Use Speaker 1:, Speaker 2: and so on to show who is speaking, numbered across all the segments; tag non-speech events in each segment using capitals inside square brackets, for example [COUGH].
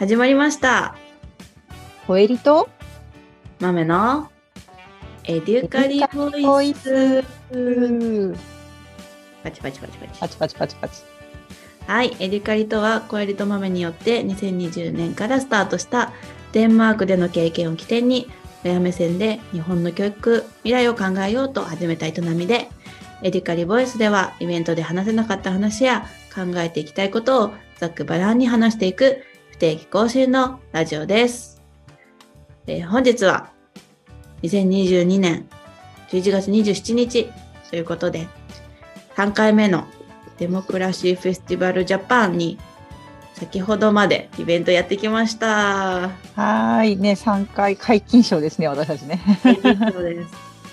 Speaker 1: 始まりました。
Speaker 2: コエリと？
Speaker 1: 豆のエデュカリボイス。パチパチパチパチ。
Speaker 2: パチパチパチパチ。
Speaker 1: はい、エデュカリとは、コエリと豆によって2020年からスタートしたデンマークでの経験を起点に、親目線で日本の教育、未来を考えようと始めた営みで、エデュカリボイスではイベントで話せなかった話や考えていきたいことをざっくばらんに話していく不定期更新のラジオです。えー本日は2022年11月27日ということで、3回目のデモクラシーフェスティバルジャパンに先ほどまでイベントやってきました。
Speaker 2: はーい。ね、3回皆勤賞ですね、私たちね。
Speaker 1: そうです。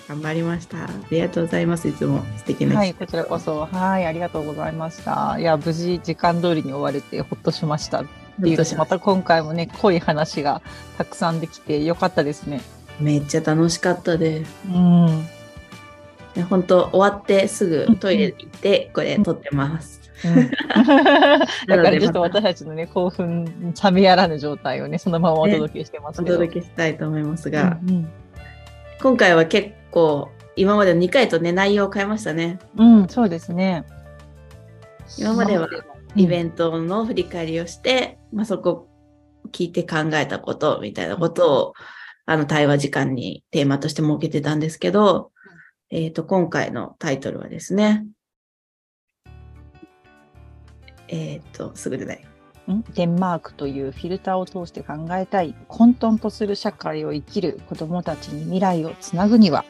Speaker 1: 頑張りました。ありがとうございます。いつも素敵な
Speaker 2: はい、こちらこそ。はい、ありがとうございました。いや、無事時間通りに終われてほっとしました。っていうのとまた今回もね、濃い話がたくさんできてよかったですね。
Speaker 1: めっちゃ楽しかったです。
Speaker 2: うん。
Speaker 1: ね本当終わってすぐトイレ行ってこれ撮ってます。[LAUGHS]
Speaker 2: だからちょっと私たちのね、興奮冷めやらぬ状態をね、そのままお届けしてます
Speaker 1: お
Speaker 2: けど。
Speaker 1: 届けしたいと思いますが、
Speaker 2: うん
Speaker 1: 今回は結構今までの2回とね内容を変えましたね。
Speaker 2: うん、うん、そうですね。
Speaker 1: 今までは
Speaker 2: うん
Speaker 1: イベントの振り返りをして、まあ、そこ聞いて考えたことみたいなことを、あの対話時間にテーマとして設けてたんですけど、えっ、と、今回のタイトルはですね、えっ、と、すぐ出ない。
Speaker 2: ん？デンマークというフィルターを通して考えたい混沌とする社会を生きる子どもたちに未来をつなぐには、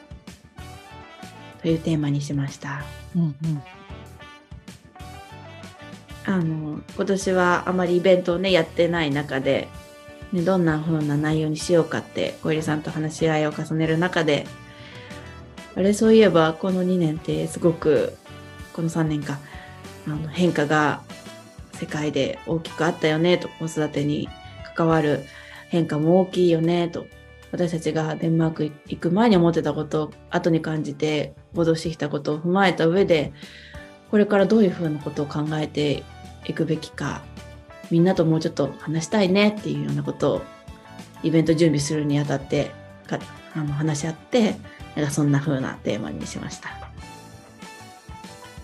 Speaker 1: というテーマにしました。
Speaker 2: うんうん
Speaker 1: あの、今年はあまりイベントをね、やってない中で、ね、どんな風な内容にしようかって、小入さんと話し合いを重ねる中で、あれ、そういえば、この2年ってすごく、この3年か、あの変化が世界で大きくあったよね、と、子育てに関わる変化も大きいよね、と、私たちがデンマーク行く前に思ってたこと後に感じて、戻してきたことを踏まえた上で、これからどういうふうなことを考えていくべきか、みんなともうちょっと話したいねっていうようなことを、イベント準備するにあたってかあの話し合って、なんかそんな風なテーマにしました。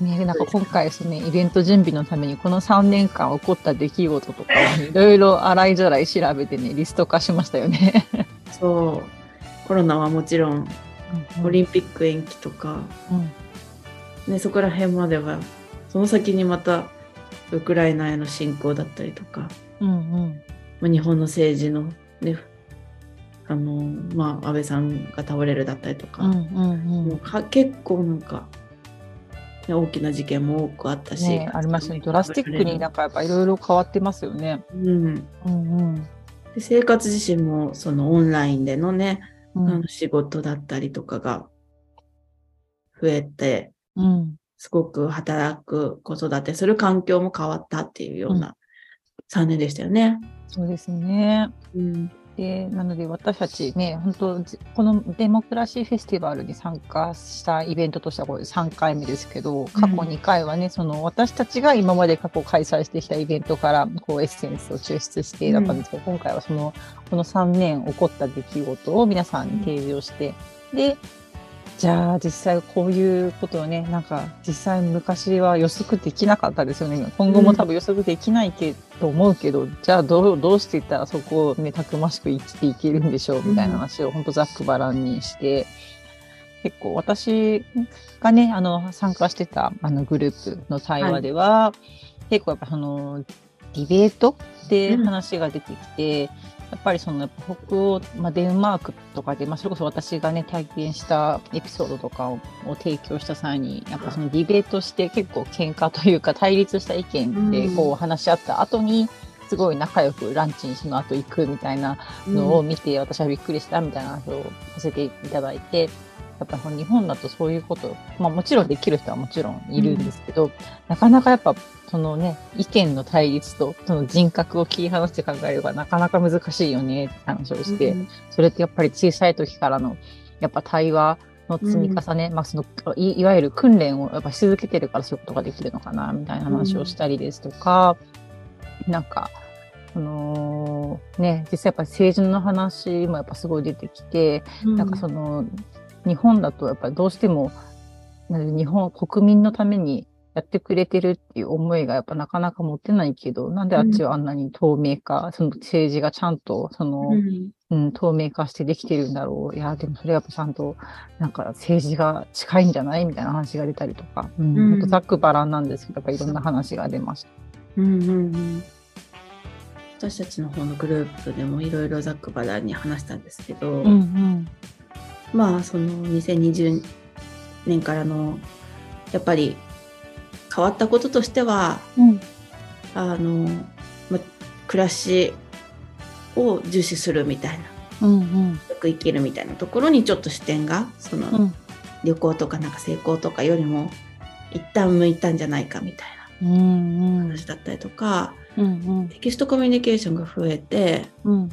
Speaker 2: ね、なんか今回ですね、イベント準備のためにこの3年間起こった出来事とか [LAUGHS] いろいろ洗いざらい調べてね、リスト化しましたよね。
Speaker 1: そう、コロナはもちろん、オリンピック延期とか、
Speaker 2: うん
Speaker 1: ね、そこら辺までは、その先にまた、ウクライナへの侵攻だったりとか、
Speaker 2: うんうん。
Speaker 1: まあ、日本の政治のね、あの、まあ、安倍さんが倒れるだったりとか、
Speaker 2: うんうん
Speaker 1: もうか結構なんか、ね、大きな事件も多くあったし、
Speaker 2: ね、ありましたね。ドラスティックになんかやっぱいろいろ変わってますよね。
Speaker 1: うん、
Speaker 2: うんうん。
Speaker 1: で生活自身もそのオンラインでのね、
Speaker 2: うん。
Speaker 1: あの仕事だったりとかが増えて、
Speaker 2: うん
Speaker 1: すごく働く子育てする環境も変わったっていうような3年でしたよね。
Speaker 2: そうですね。
Speaker 1: うん、
Speaker 2: で、なので私たちね、本当じこのデモクラシーフェスティバルに参加したイベントとしてはこれ3回目ですけど、過去2回はね、その私たちが今まで過去開催してきたイベントからこうエッセンスを抽出してだったんですけど、今回はその、この3年起こった出来事を皆さんに提示をして、で、じゃあ実際こういうことをね、なんか実際昔は予測できなかったですよね。今後も多分予測できないけと思うけど、じゃあどうどうしていったらそこをね、たくましく生きていけるんでしょうみたいな話を本当ざっくばらんにして、結構私がね、あの参加してたあのグループの対話では、結構やっぱそのディベートで話が出てきて、やっぱりその北欧、まあ、デンマークとかで、まあ、それこそ私がね体験したエピソードとかをを提供した際にやっぱそのディベートして結構喧嘩というか対立した意見でこう話し合った後にすごい仲良くランチにその後行くみたいなのを見て、私はびっくりしたみたいな話をさせていただいて。やっぱ日本だとそういうこと、まあもちろんできる人はもちろんいるんですけど、なかなかやっぱそのね、意見の対立とその人格を切り離して考えればなかなか難しいよねって話をして、
Speaker 1: うん
Speaker 2: それってやっぱり小さい時からのやっぱ対話の積み重ね、まあそのいいわゆる訓練をやっぱし続けてるからそういうことができるのかなみたいな話をしたりですとか、なんかその、ね、実際やっぱり政治の話もやっぱすごい出てきて、なんかその、日本だとやっぱりどうしても、日本国民のためにやってくれてるっていう思いがやっぱなかなか持てないけど、なんであっちはあんなに透明化、うん、その政治がちゃんと、その、うん、うん、透明化してできてるんだろう。いや、でもそれはやっぱちゃんと、なんか政治が近いんじゃないみたいな話が出たりとか、うん、うん、ざっくばらんなんですけど、やっぱいろんな話が出ました。うんうんうん。
Speaker 1: 私たちの方のグループでもいろいろざっくばらんに話したんですけど、うんうん、まあその2020年からのやっぱり変わったこととしては、うん、あの、ま、暮らしを重視するみたいな、うんうん、よく生きるみたいなところにちょっと視点がその、うん、旅行とかなんか成功とかよりも一旦向いたんじゃないかみたいな話だったりとか、うんうん、テキストコミュニケーションが増えて、うん、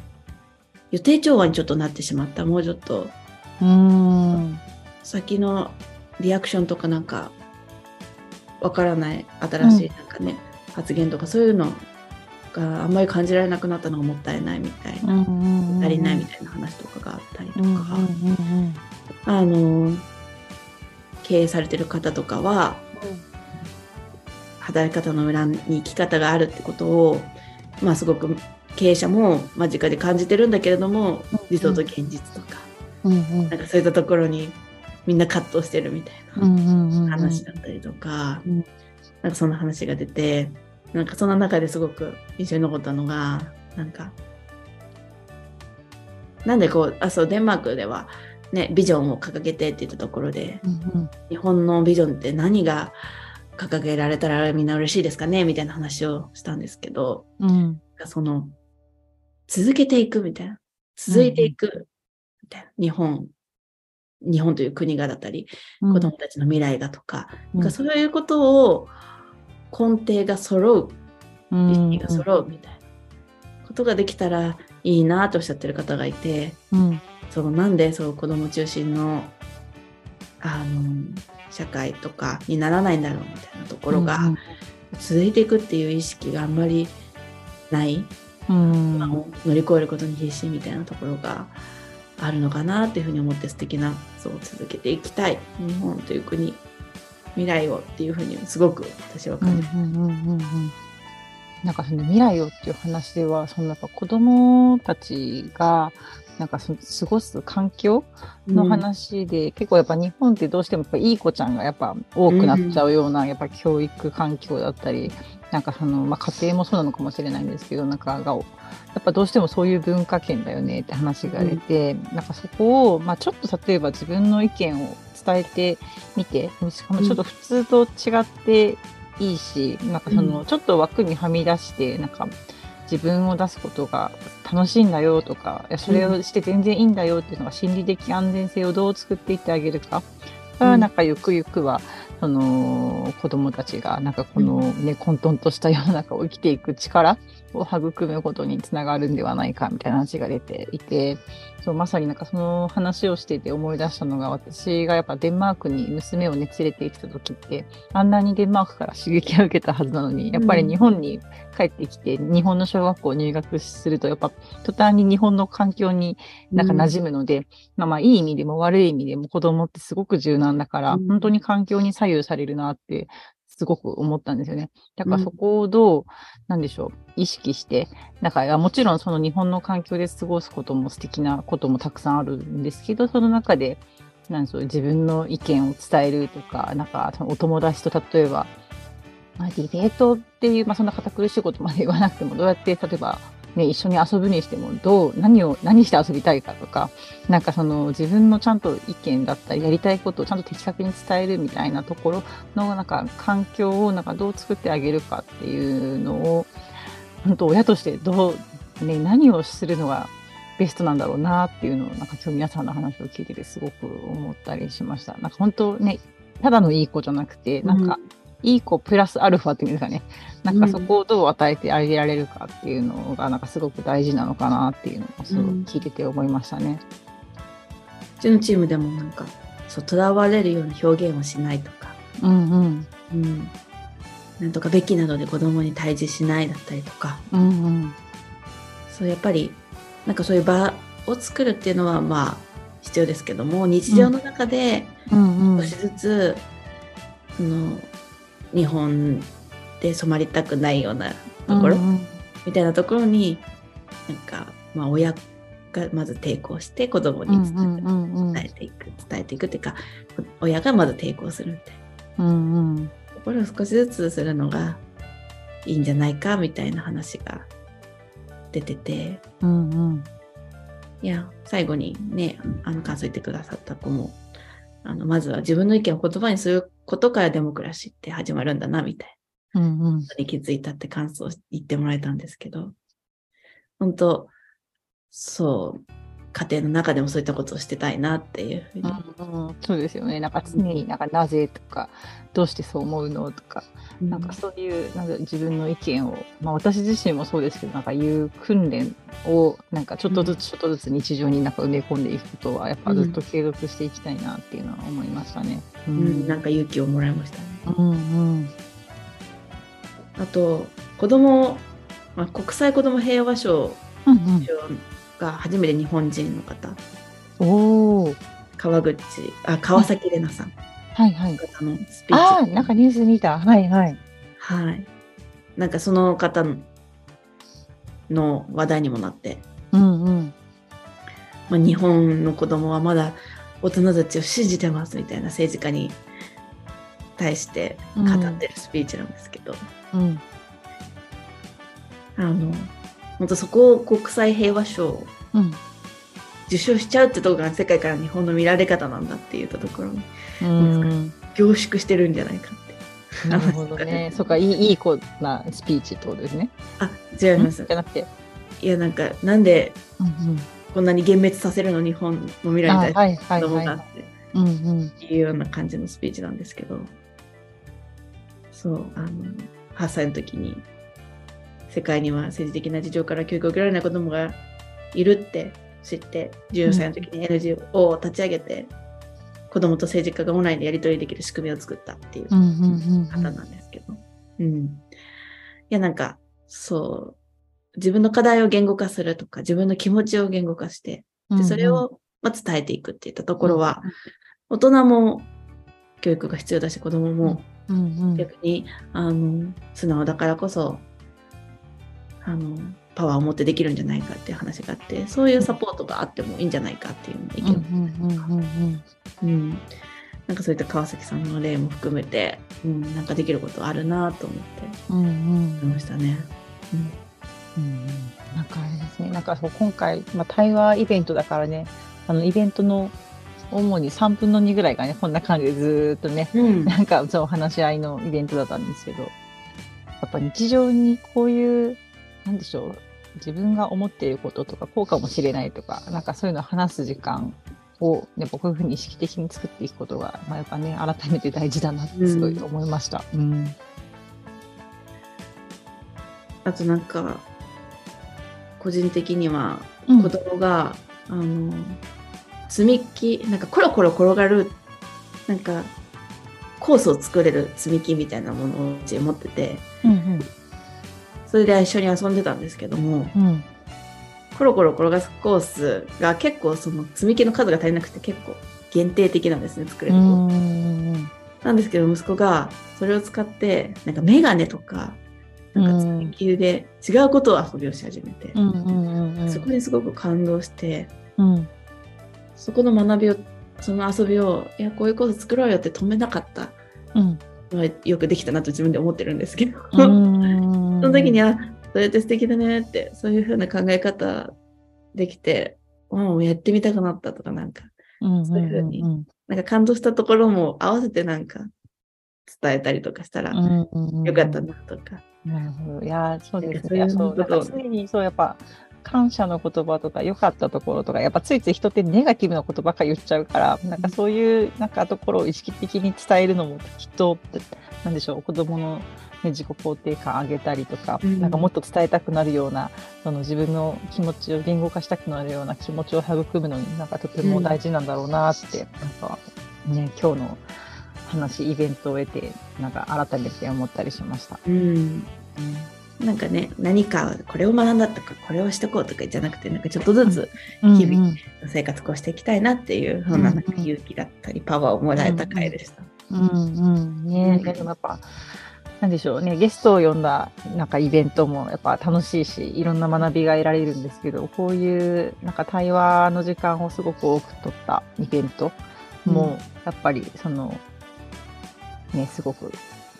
Speaker 1: 予定調和にちょっとなってしまった。もうちょっと先のリアクションとかなんかわからない新しいなんかね、うん、発言とかそういうのがあんまり感じられなくなったのがもったいないみたいな、足りないみたいな話とかがあったりとか、あの経営されてる方とかは、働き方の裏に生き方があるってことを、まあ、すごく経営者も間近で感じてるんだけれども理想と現実とか、なんかそういったところにみんな葛藤してるみたいな話だったりとか、なんかそんな話が出て、なんかその中ですごく印象に残ったのが、なんか、なんでこう、あ、そう、デンマークでは、ね、ビジョンを掲げてって言ったところで、うんうん、日本のビジョンって何が掲げられたらみんな嬉しいですかね？みたいな話をしたんですけど、うん、その、続けていくみたいな、続いていく。みたいな、日本日本という国がだったり、子供たちの未来がとか、うん、なんかそういうことを根底が揃う、意識が揃うみたいな。ことができたらいいなとおっしゃってる方がいて、うん、そうなんでそう子供中心のあの社会とかにならないんだろうみたいなところが、続いていくっていう意識があんまりない、うん、乗り越えることに必死みたいなところがあるのかなっていうふうに思って素敵なそう続けていきたい日本という国未来をっていうふうにすごく私は感じます。
Speaker 2: なんかその未来をっていう話ではそのやっぱ子供たちがなんかその過ごす環境の話で、うん、結構やっぱ日本ってどうしてもやっぱいい子ちゃんがやっぱ多くなっちゃうような、やっぱ教育環境だったりなんかその、まあ、家庭もそうなのかもしれないんですけどなんかがやっぱどうしてもそういう文化圏だよねって話が出て、うん、なんかそこを、まあ、ちょっと例えば自分の意見を伝えてみてしかもちょっと普通と違っていいし、うん、なんかそのちょっと枠にはみ出してなんか自分を出すことが楽しいんだよとかいやそれをして全然いいんだよっていうのが心理的安全性をどう作っていってあげるかがなんかゆくゆくはその子供たちがなんかこのね、混沌とした世の中を生きていく力を育むことにつながるんではないかみたいな話が出ていて、そうまさになんかその話をしていて思い出したのが私がやっぱデンマークに娘をね連れて行った時ってあんなにデンマークから刺激を受けたはずなのにやっぱり日本に帰ってきて日本の小学校入学するとやっぱ途端に日本の環境になんか馴染むので、うん、まあまあいい意味でも悪い意味でも子供ってすごく柔軟だから、うん、本当に環境に左右されるなってすごく思ったんですよね。だからそこをどう、なんでしょう、意識して、なんかもちろんその日本の環境で過ごすことも素敵なこともたくさんあるんですけど、その中で、なんでしょう、自分の意見を伝えるとか、なんかお友達と例えば、まあ、ディベートっていう、まあ、そんな堅苦しいことまで言わなくても、どうやって例えばね、一緒に遊ぶにしても、どう、何を、何して遊びたいかとか、なんかその自分のちゃんと意見だったり、やりたいことをちゃんと的確に伝えるみたいなところの、なんか環境をなんかどう作ってあげるかっていうのを、本当親としてどう、ね、何をするのがベストなんだろうなっていうのを、なんか今日皆さんの話を聞いててすごく思ったりしました。なんか本当ね、ただのいい子じゃなくて、なんか、うんいい子プラスアルファっていうんですかね。なんかそこをどう与えてあげられるかっていうのが、なんかすごく大事なのかなっていうのをすごく聞いてて思いましたね。
Speaker 1: うちのチームでもなんか、そう、とらわれるような表現をしないとか、うんうん。うん。なんとかべきなどで子供に対峙しないだったりとか、うんうん。そうやっぱりなんかそういう場を作るっていうのはまあ必要ですけども日常の中で
Speaker 2: うん
Speaker 1: 少しずつ、その日本で染まりたくないようなところ、
Speaker 2: うん
Speaker 1: みたいなところになんか、まあ、親がまず抵抗して子供に伝え,、ていく伝えていくっていうか親がまず抵抗するみたいな。
Speaker 2: うんうん。
Speaker 1: ところを少しずつするのがいいんじゃないかみたいな話が出てて。
Speaker 2: うんうん。
Speaker 1: いや最後にねあの感想言ってくださった子もあのまずは自分の意見を言葉にすることからデモクラシーって始まるんだなみたいな。
Speaker 2: うんうん。
Speaker 1: に気づいたって感想を言ってもらえたんですけど、本当そう、家庭の中でもそういったことをしてたいなっていうふうに。
Speaker 2: うんうんそうですよね。なんか常になんかなぜとか、どうしてそう思うのとか、なんかそういうなんか自分の意見を、まあ私自身もそうですけど、なんか言う訓練をなんかちょっとずつちょっとずつ日常になんか埋め込んでいくことは、やっぱずっと継続していきたいなっていうのは思いましたね。う
Speaker 1: うん、なんか勇気をもらいましたね。
Speaker 2: うんうん
Speaker 1: あと、子供、まあ、国際子供平和賞
Speaker 2: うんうん
Speaker 1: が初めて日本人の方、
Speaker 2: おお、
Speaker 1: 川口、あ、川崎玲奈さん
Speaker 2: はいはい。
Speaker 1: 方のスピ
Speaker 2: ああ、
Speaker 1: ーチ。
Speaker 2: なんかニュース見た。はいはい。
Speaker 1: はい。なんかその方の話題にもなって、
Speaker 2: うんうん。
Speaker 1: まあ、日本の子供はまだ大人たちを信じてますみたいな政治家に対して語ってるスピーチなんですけど、
Speaker 2: うん
Speaker 1: あの本当そこを国際平和賞を
Speaker 2: うん
Speaker 1: 受賞しちゃうってところが世界から日本の見られ方なんだって言ったところに
Speaker 2: うん。
Speaker 1: 凝縮してるんじゃないかって。
Speaker 2: なるほどね。[LAUGHS] そうか、いいいい子なスピーチってことですね。
Speaker 1: あ違います
Speaker 2: じ。ゃなくて。
Speaker 1: いやなんかなんで。こんなに幻滅させるの日本の未来
Speaker 2: あ
Speaker 1: に対して子供がって。いうような感じのスピーチなんですけど、そう、あの、8歳の時に、世界には政治的な事情から教育を受けられない子供がいるって知って、14歳の時に NGO を立ち上げて、子供と政治家がオンラインでやり取りできる仕組みを作ったっていう
Speaker 2: うんうんうん
Speaker 1: 方なんですけど、うん。いや、なんか、そう、自分の課題を言語化するとか、自分の気持ちを言語化して、
Speaker 2: うん。
Speaker 1: でそれを、まあ、伝えていくっていったところは、大人も教育が必要だし子供も
Speaker 2: うんうん。
Speaker 1: 逆に、あの素直だからこそあのパワーを持ってできるんじゃないかっていう話があってそういうサポートがあってもいいんじゃないかっていう意見、
Speaker 2: うんうんうんうん
Speaker 1: うんなんかそういった川崎さんの例も含めて、うん、なんかできることあるなと思って。
Speaker 2: うんうん。
Speaker 1: 思いましたね。
Speaker 2: うん。うんなんかあれですね、なんかそう今回、まあ、対話イベントだからね、あのイベントの主に3分の2ぐらいがね、こんな感じでずーっとね、
Speaker 1: うん。
Speaker 2: なんかそう話し合いのイベントだったんですけど、やっぱ日常にこういう、なんでしょう、自分が思っていることとか、こうかもしれないとか、なんかそういうのを話す時間を、やっぱこういうふうに意識的に作っていくことが、まあ、やっぱね、改めて大事だなってすごい思いました。うん。
Speaker 1: あとなんか個人的には
Speaker 2: うん
Speaker 1: 子供が、あの積み木なんかコロコロ転がるなんかコースを作れる積み木みたいなものをうち持ってて
Speaker 2: うん
Speaker 1: それで一緒に遊んでたんですけども
Speaker 2: うん。うん。
Speaker 1: コロコロ転がすコースが結構その積み木の数が足りなくて結構限定的なんですね作れるコース、
Speaker 2: うん
Speaker 1: なんですけど息子がそれを使ってなんかメガネとかなんか積み木で違うことを遊びをし始めて。そこにすごく感動して
Speaker 2: うん
Speaker 1: そこの学びをその遊びをいやこういうこと作ろうよって止めなかった
Speaker 2: うん
Speaker 1: よくできたなと自分で思ってるんですけど。の時にあそれって素敵だねってそういう風な考え方できてうんやってみたくなったとかなんか
Speaker 2: うん
Speaker 1: そういうふうに。
Speaker 2: ん
Speaker 1: なんか感動したところも合わせてなんか伝えたりとかしたらよかったなとか、
Speaker 2: なるほど。いやー、そうですね。
Speaker 1: そう
Speaker 2: 常にそう、やっぱ、感謝の言葉とか、良かったところとか、やっぱついつい人ってネガティブなことばっかり言っちゃうから、なんかそういう、なんかところを意識的に伝えるのも、きっと、なんでしょう、子供の、ね、自己肯定感上げたりとか、
Speaker 1: うん。
Speaker 2: なんかもっと伝えたくなるような、その自分の気持ちを言語化したくなるような気持ちを育むのになんかとても大事なんだろうなって、なんかね、今日の話、イベントを得て、なんか改めて思ったりしました。
Speaker 1: うん、なんかね、何かこれを学んだとか、これをしとこうとかじゃなくて、なんかちょっとずつ日々
Speaker 2: うん。
Speaker 1: 生活こうしていきたいなっていう、そんななんか勇気だったり、パワーをもらえた回でした。
Speaker 2: うんうんね。
Speaker 1: うん。
Speaker 2: でもやっぱなんでしょうね。ゲストを呼んだなんかイベントもやっぱ楽しいしいろんな学びが得られるんですけどこういうなんか対話の時間をすごく多く取ったイベントもやっぱりそのねすごく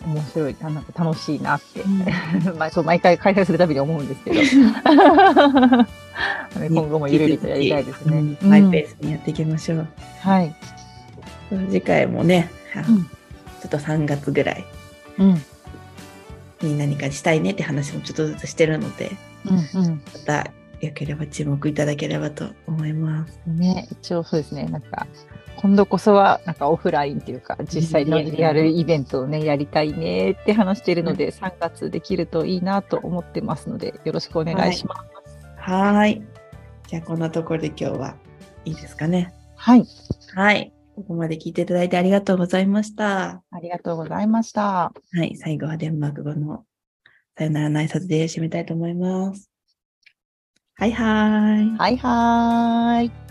Speaker 2: 面白いなんか楽しいなって、[LAUGHS] まあそう毎回開催するたびに思うんですけど。[LAUGHS] 今後もゆるりとやりたいですね。
Speaker 1: うん。マイペースにやっていきましょう。
Speaker 2: はい、
Speaker 1: 次回もね、
Speaker 2: うん
Speaker 1: ちょっと3月ぐらい
Speaker 2: うん
Speaker 1: に何かしたいねって話もちょっとずつしてるので、
Speaker 2: うんうん
Speaker 1: またよければ注目いただければと思います。
Speaker 2: ね、一応そうですね、なんか、今度こそは、なんかオフラインっていうか、実際のリアルイベントをね、やりたいねって話しているので、3月できるといいなと思ってますので、よろしくお願いします。
Speaker 1: はーい。じゃあこんなところで今日はいいですかね。
Speaker 2: はい、
Speaker 1: はい。ここまで聞いていただいてありがとうございました。
Speaker 2: ありがとうございました。
Speaker 1: はい。最後はデンマーク語のさよならの挨拶で締めたいと思います。はいはーい。
Speaker 2: はいはーい。